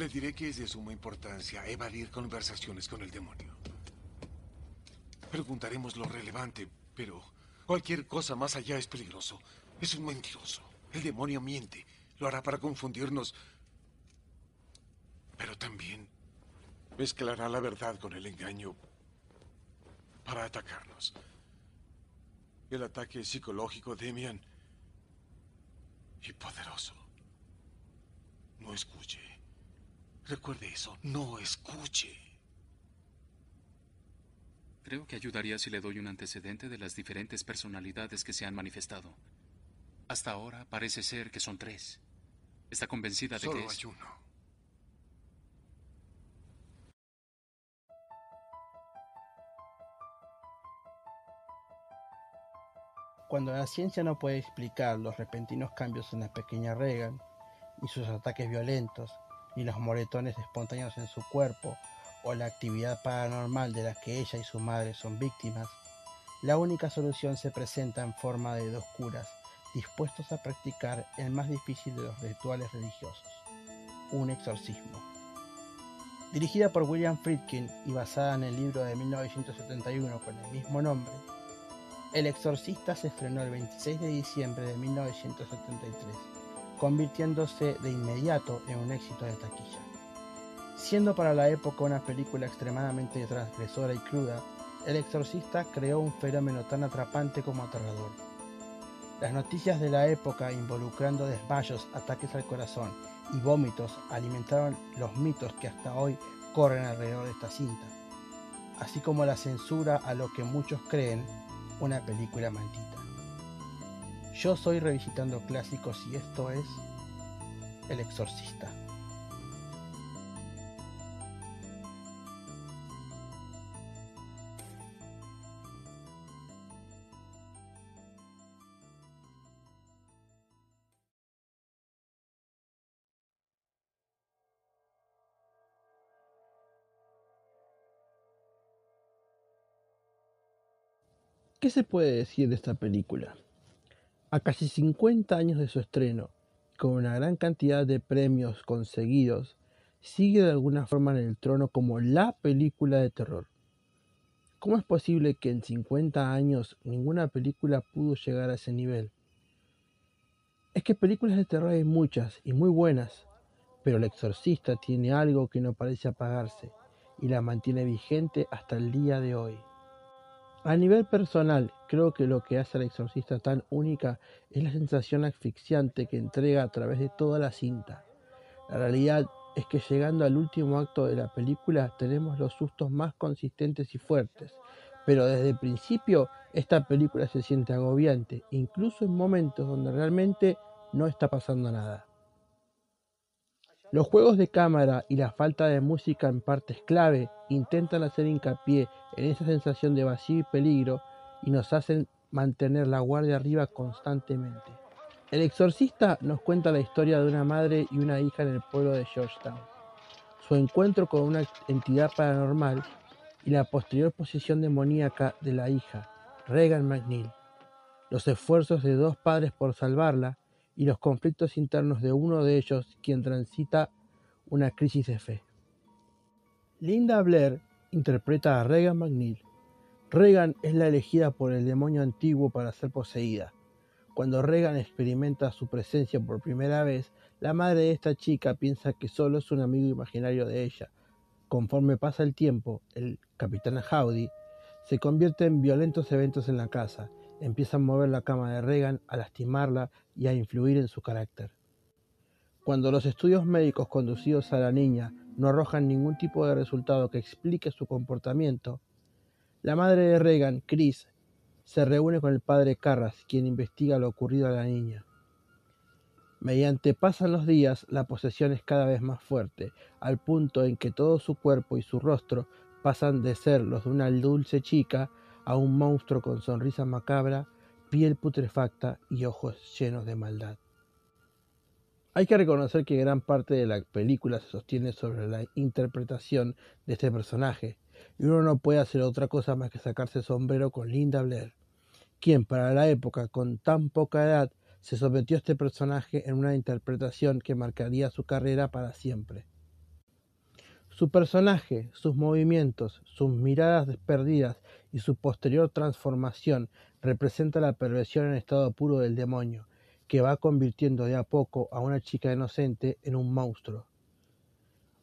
Le diré que es de suma importancia evadir conversaciones con el demonio. Preguntaremos lo relevante, pero cualquier cosa más allá es peligroso. Es un mentiroso. El demonio miente. Lo hará para confundirnos. Pero también mezclará la verdad con el engaño para atacarnos. El ataque psicológico, Demian, y poderoso. No escuche. Recuerde eso, no escuche. Creo que ayudaría si le doy un antecedente de las diferentes personalidades que se han manifestado. Hasta ahora parece ser que son tres. ¿Está convencida de Solo que es? hay uno. Cuando la ciencia no puede explicar los repentinos cambios en la pequeña Reagan, ni sus ataques violentos, ni los moretones espontáneos en su cuerpo, o la actividad paranormal de la que ella y su madre son víctimas, la única solución se presenta en forma de dos curas dispuestos a practicar el más difícil de los rituales religiosos, un exorcismo. Dirigida por William Friedkin y basada en el libro de 1971 con el mismo nombre, El Exorcista se estrenó el 26 de diciembre de 1973, convirtiéndose de inmediato en un éxito de taquilla. Siendo para la época una película extremadamente transgresora y cruda, El Exorcista creó un fenómeno tan atrapante como aterrador. Las noticias de la época involucrando desmayos, ataques al corazón y vómitos alimentaron los mitos que hasta hoy corren alrededor de esta cinta, así como la censura a lo que muchos creen una película maldita. Yo soy revisitando clásicos y esto es El Exorcista. ¿Qué se puede decir de esta película? A casi 50 años de su estreno, con una gran cantidad de premios conseguidos, sigue de alguna forma en el trono como la película de terror. ¿Cómo es posible que en 50 años ninguna película pudo llegar a ese nivel? Es que películas de terror hay muchas y muy buenas, pero El Exorcista tiene algo que no parece apagarse y la mantiene vigente hasta el día de hoy. A nivel personal, creo que lo que hace al exorcista tan única es la sensación asfixiante que entrega a través de toda la cinta. La realidad es que llegando al último acto de la película tenemos los sustos más consistentes y fuertes, pero desde el principio esta película se siente agobiante, incluso en momentos donde realmente no está pasando nada. Los juegos de cámara y la falta de música en partes clave intentan hacer hincapié en esa sensación de vacío y peligro y nos hacen mantener la guardia arriba constantemente. El exorcista nos cuenta la historia de una madre y una hija en el pueblo de Georgetown, su encuentro con una entidad paranormal y la posterior posesión demoníaca de la hija, Regan McNeil, los esfuerzos de dos padres por salvarla y los conflictos internos de uno de ellos quien transita una crisis de fe. Linda Blair interpreta a Regan McNeil. Regan es la elegida por el demonio antiguo para ser poseída. Cuando Regan experimenta su presencia por primera vez, la madre de esta chica piensa que solo es un amigo imaginario de ella. Conforme pasa el tiempo, el capitán Howdy se convierte en violentos eventos en la casa, empieza a mover la cama de Regan, a lastimarla y a influir en su carácter. Cuando los estudios médicos conducidos a la niña no arrojan ningún tipo de resultado que explique su comportamiento, la madre de Regan, Chris, se reúne con el padre Carras, quien investiga lo ocurrido a la niña. Mediante pasan los días, la posesión es cada vez más fuerte, al punto en que todo su cuerpo y su rostro pasan de ser los de una dulce chica a un monstruo con sonrisa macabra, piel putrefacta y ojos llenos de maldad. Hay que reconocer que gran parte de la película se sostiene sobre la interpretación de este personaje, y uno no puede hacer otra cosa más que sacarse sombrero con Linda Blair, quien para la época con tan poca edad se sometió a este personaje en una interpretación que marcaría su carrera para siempre. Su personaje, sus movimientos, sus miradas perdidas y su posterior transformación representa la perversión en estado puro del demonio, que va convirtiendo de a poco a una chica inocente en un monstruo.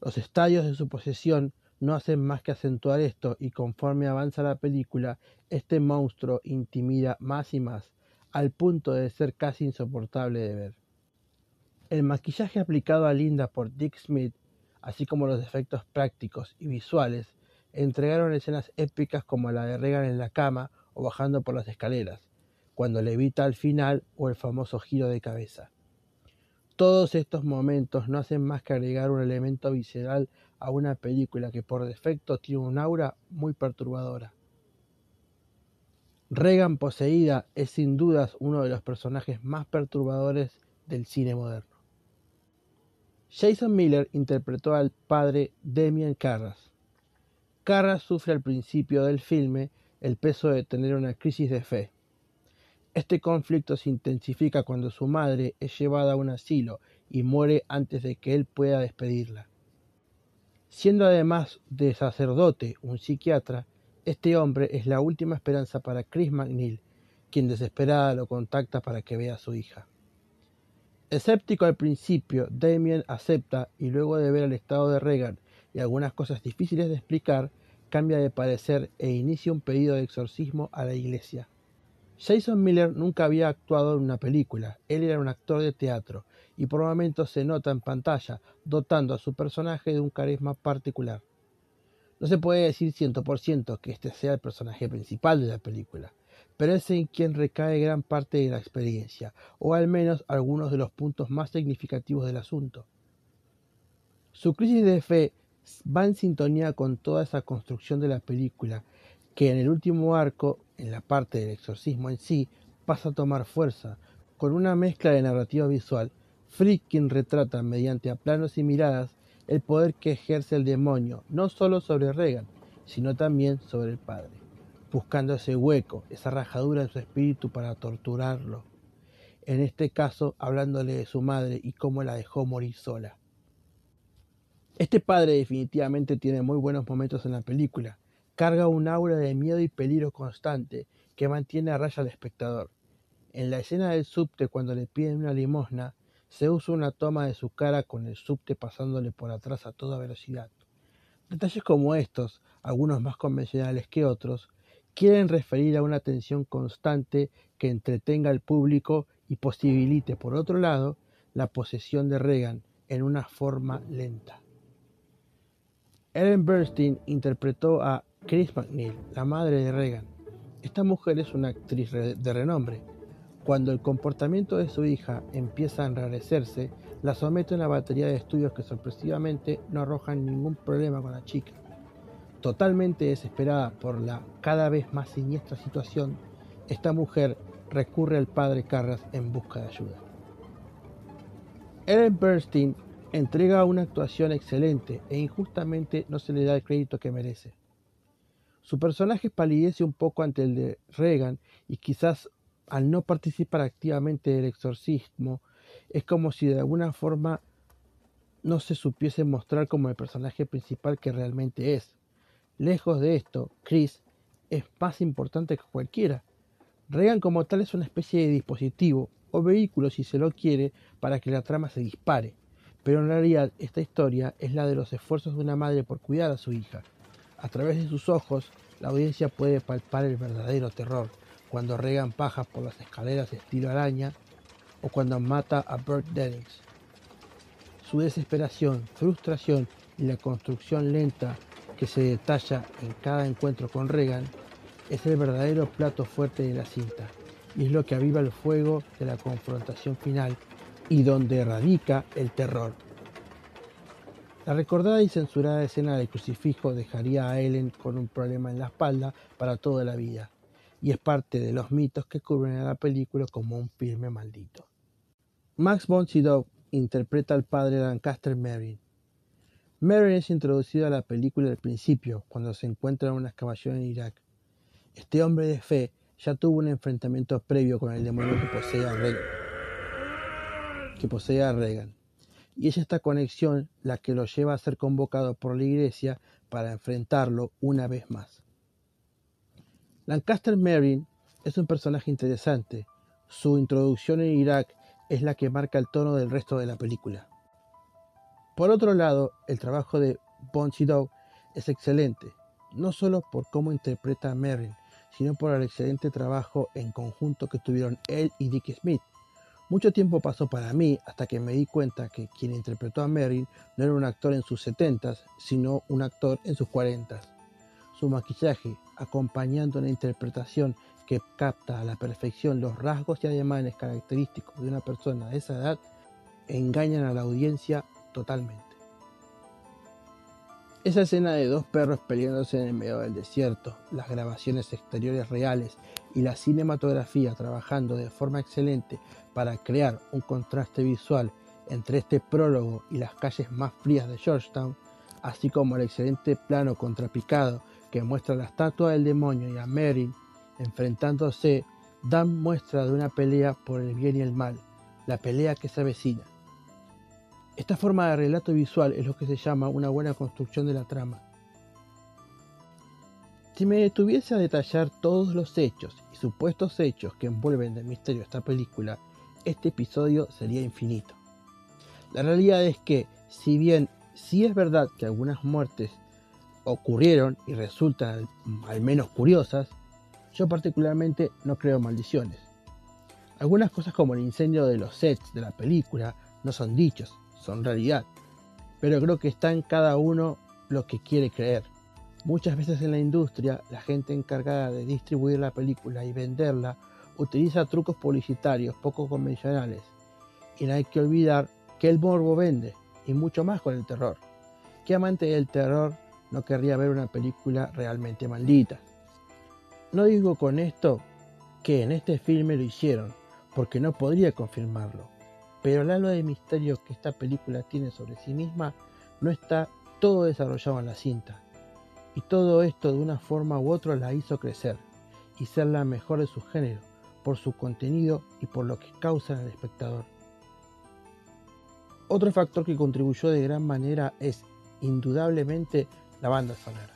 Los estadios de su posesión no hacen más que acentuar esto y conforme avanza la película, este monstruo intimida más y más, al punto de ser casi insoportable de ver. El maquillaje aplicado a Linda por Dick Smith, así como los efectos prácticos y visuales, entregaron escenas épicas como la de Regan en la cama o bajando por las escaleras, cuando levita al final o el famoso giro de cabeza. Todos estos momentos no hacen más que agregar un elemento visceral a una película que por defecto tiene un aura muy perturbadora. Regan poseída es sin dudas uno de los personajes más perturbadores del cine moderno. Jason Miller interpretó al padre Damien Carras. Carras sufre al principio del filme el peso de tener una crisis de fe. Este conflicto se intensifica cuando su madre es llevada a un asilo y muere antes de que él pueda despedirla. Siendo además de sacerdote un psiquiatra, este hombre es la última esperanza para Chris McNeil, quien desesperada lo contacta para que vea a su hija. Escéptico al principio, Damien acepta y luego de ver el estado de Regan y algunas cosas difíciles de explicar, cambia de parecer e inicia un pedido de exorcismo a la iglesia. Jason Miller nunca había actuado en una película, él era un actor de teatro y por momentos se nota en pantalla, dotando a su personaje de un carisma particular. No se puede decir ciento por ciento que este sea el personaje principal de la película, pero es en quien recae gran parte de la experiencia, o al menos algunos de los puntos más significativos del asunto. Su crisis de fe va en sintonía con toda esa construcción de la película, que en el último arco, en la parte del exorcismo en sí, pasa a tomar fuerza, con una mezcla de narrativa visual, Friedkin retrata mediante aplanos y miradas el poder que ejerce el demonio, no solo sobre Regan, sino también sobre el padre, buscando ese hueco, esa rajadura en su espíritu para torturarlo. En este caso, hablándole de su madre y cómo la dejó morir sola. Este padre definitivamente tiene muy buenos momentos en la película, carga un aura de miedo y peligro constante que mantiene a raya al espectador. En la escena del subte cuando le piden una limosna, se usa una toma de su cara con el subte pasándole por atrás a toda velocidad. Detalles como estos, algunos más convencionales que otros, quieren referir a una tensión constante que entretenga al público y posibilite, por otro lado, la posesión de Reagan en una forma lenta. Ellen Bernstein interpretó a Chris McNeil, la madre de Reagan. Esta mujer es una actriz de renombre. Cuando el comportamiento de su hija empieza a enrarecerse, la somete a una batería de estudios que sorpresivamente no arrojan ningún problema con la chica. Totalmente desesperada por la cada vez más siniestra situación, esta mujer recurre al padre Carras en busca de ayuda. Ellen Bernstein entrega una actuación excelente e injustamente no se le da el crédito que merece. Su personaje palidece un poco ante el de Reagan y quizás al no participar activamente del exorcismo, es como si de alguna forma no se supiese mostrar como el personaje principal que realmente es. Lejos de esto, Chris es más importante que cualquiera. Reagan como tal es una especie de dispositivo o vehículo si se lo quiere para que la trama se dispare. Pero en realidad esta historia es la de los esfuerzos de una madre por cuidar a su hija, a través de sus ojos, la audiencia puede palpar el verdadero terror cuando regan pajas por las escaleras estilo araña o cuando mata a Bert Dennings. Su desesperación, frustración y la construcción lenta que se detalla en cada encuentro con Regan es el verdadero plato fuerte de la cinta y es lo que aviva el fuego de la confrontación final y donde radica el terror. La recordada y censurada escena del crucifijo dejaría a Ellen con un problema en la espalda para toda la vida, y es parte de los mitos que cubren a la película como un filme maldito. Max von Sydow interpreta al padre Lancaster Merrin. Merrin es introducido a la película al principio, cuando se encuentra en una excavación en Irak. Este hombre de fe ya tuvo un enfrentamiento previo con el demonio que posee a Reagan. Que posee a Reagan y es esta conexión la que lo lleva a ser convocado por la Iglesia para enfrentarlo una vez más. Lancaster Merrin es un personaje interesante. Su introducción en Irak es la que marca el tono del resto de la película. Por otro lado, el trabajo de Bon Chido es excelente, no solo por cómo interpreta a Merrin, sino por el excelente trabajo en conjunto que tuvieron él y Dick Smith. Mucho tiempo pasó para mí hasta que me di cuenta que quien interpretó a Merrin no era un actor en sus setentas, sino un actor en sus cuarentas. Su maquillaje, acompañando una interpretación que capta a la perfección los rasgos y ademanes característicos de una persona de esa edad, engañan a la audiencia totalmente. Esa escena de dos perros peleándose en el medio del desierto, las grabaciones exteriores reales y la cinematografía trabajando de forma excelente para crear un contraste visual entre este prólogo y las calles más frías de Georgetown, así como el excelente plano contrapicado que muestra la estatua del demonio y a Meryn enfrentándose, dan muestra de una pelea por el bien y el mal, la pelea que se avecina. Esta forma de relato visual es lo que se llama una buena construcción de la trama. Si me detuviese a detallar todos los hechos y supuestos hechos que envuelven de misterio esta película, este episodio sería infinito. La realidad es que, si bien sí es verdad que algunas muertes ocurrieron y resultan al, menos curiosas, yo particularmente no creo maldiciones. Algunas cosas como el incendio de los sets de la película no son dichos, son realidad. Pero creo que está en cada uno lo que quiere creer. Muchas veces en la industria, la gente encargada de distribuir la película y venderla utiliza trucos publicitarios poco convencionales. Y no hay que olvidar que el morbo vende, y mucho más con el terror. ¿Qué amante del terror no querría ver una película realmente maldita? No digo con esto que en este filme lo hicieron, porque no podría confirmarlo pero el halo de misterio que esta película tiene sobre sí misma no está todo desarrollado en la cinta. Y todo esto de una forma u otra la hizo crecer y ser la mejor de su género, por su contenido y por lo que causa en el espectador. Otro factor que contribuyó de gran manera es indudablemente la banda sonora.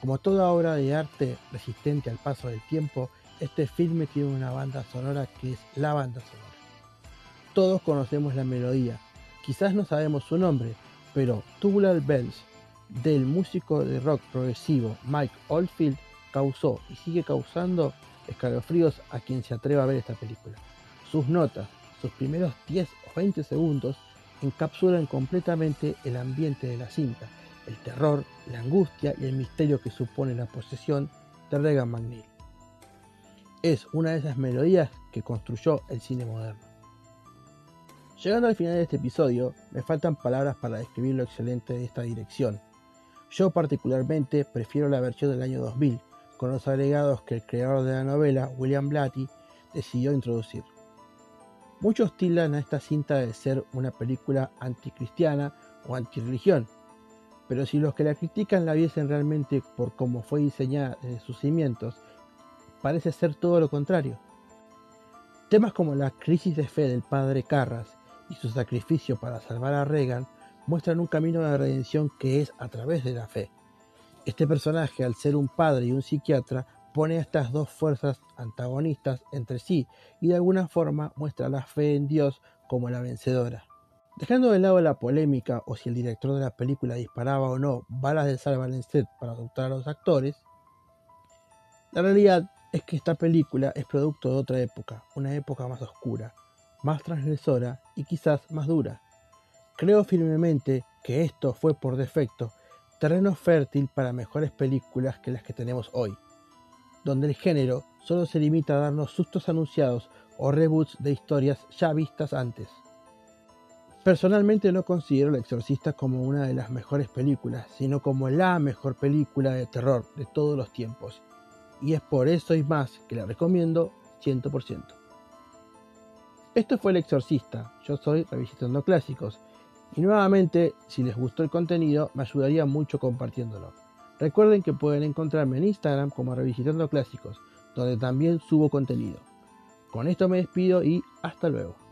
Como toda obra de arte resistente al paso del tiempo, este filme tiene una banda sonora que es la banda sonora. Todos conocemos la melodía, quizás no sabemos su nombre, pero Tubular Bells del músico de rock progresivo Mike Oldfield causó y sigue causando escalofríos a quien se atreva a ver esta película. Sus notas, sus primeros 10 o 20 segundos, encapsulan completamente el ambiente de la cinta, el terror, la angustia y el misterio que supone la posesión de Regan McNeil. Es una de esas melodías que construyó el cine moderno. Llegando al final de este episodio, me faltan palabras para describir lo excelente de esta dirección. Yo particularmente prefiero la versión del año 2000, con los agregados que el creador de la novela, William Blatty, decidió introducir. Muchos tildan a esta cinta de ser una película anticristiana o antirreligión, pero si los que la critican la viesen realmente por cómo fue diseñada desde sus cimientos, parece ser todo lo contrario. Temas como la crisis de fe del padre Carras y su sacrificio para salvar a Regan muestran un camino de redención que es a través de la fe. Este personaje, al ser un padre y un psiquiatra, pone a estas dos fuerzas antagonistas entre sí y de alguna forma muestra la fe en Dios como la vencedora. Dejando de lado la polémica o si el director de la película disparaba o no balas de salva set para adoptar a los actores, la realidad es que esta película es producto de otra época, una época más oscura, más transgresora y quizás más dura. Creo firmemente que esto fue por defecto terreno fértil para mejores películas que las que tenemos hoy, donde el género solo se limita a darnos sustos anunciados o reboots de historias ya vistas antes. Personalmente no considero El Exorcista como una de las mejores películas, sino como la mejor película de terror de todos los tiempos, y es por eso y más que la recomiendo 100%. Esto fue El Exorcista, yo soy Revisitando Clásicos, y nuevamente, si les gustó el contenido, me ayudaría mucho compartiéndolo. Recuerden que pueden encontrarme en Instagram como Revisitando Clásicos, donde también subo contenido. Con esto me despido y hasta luego.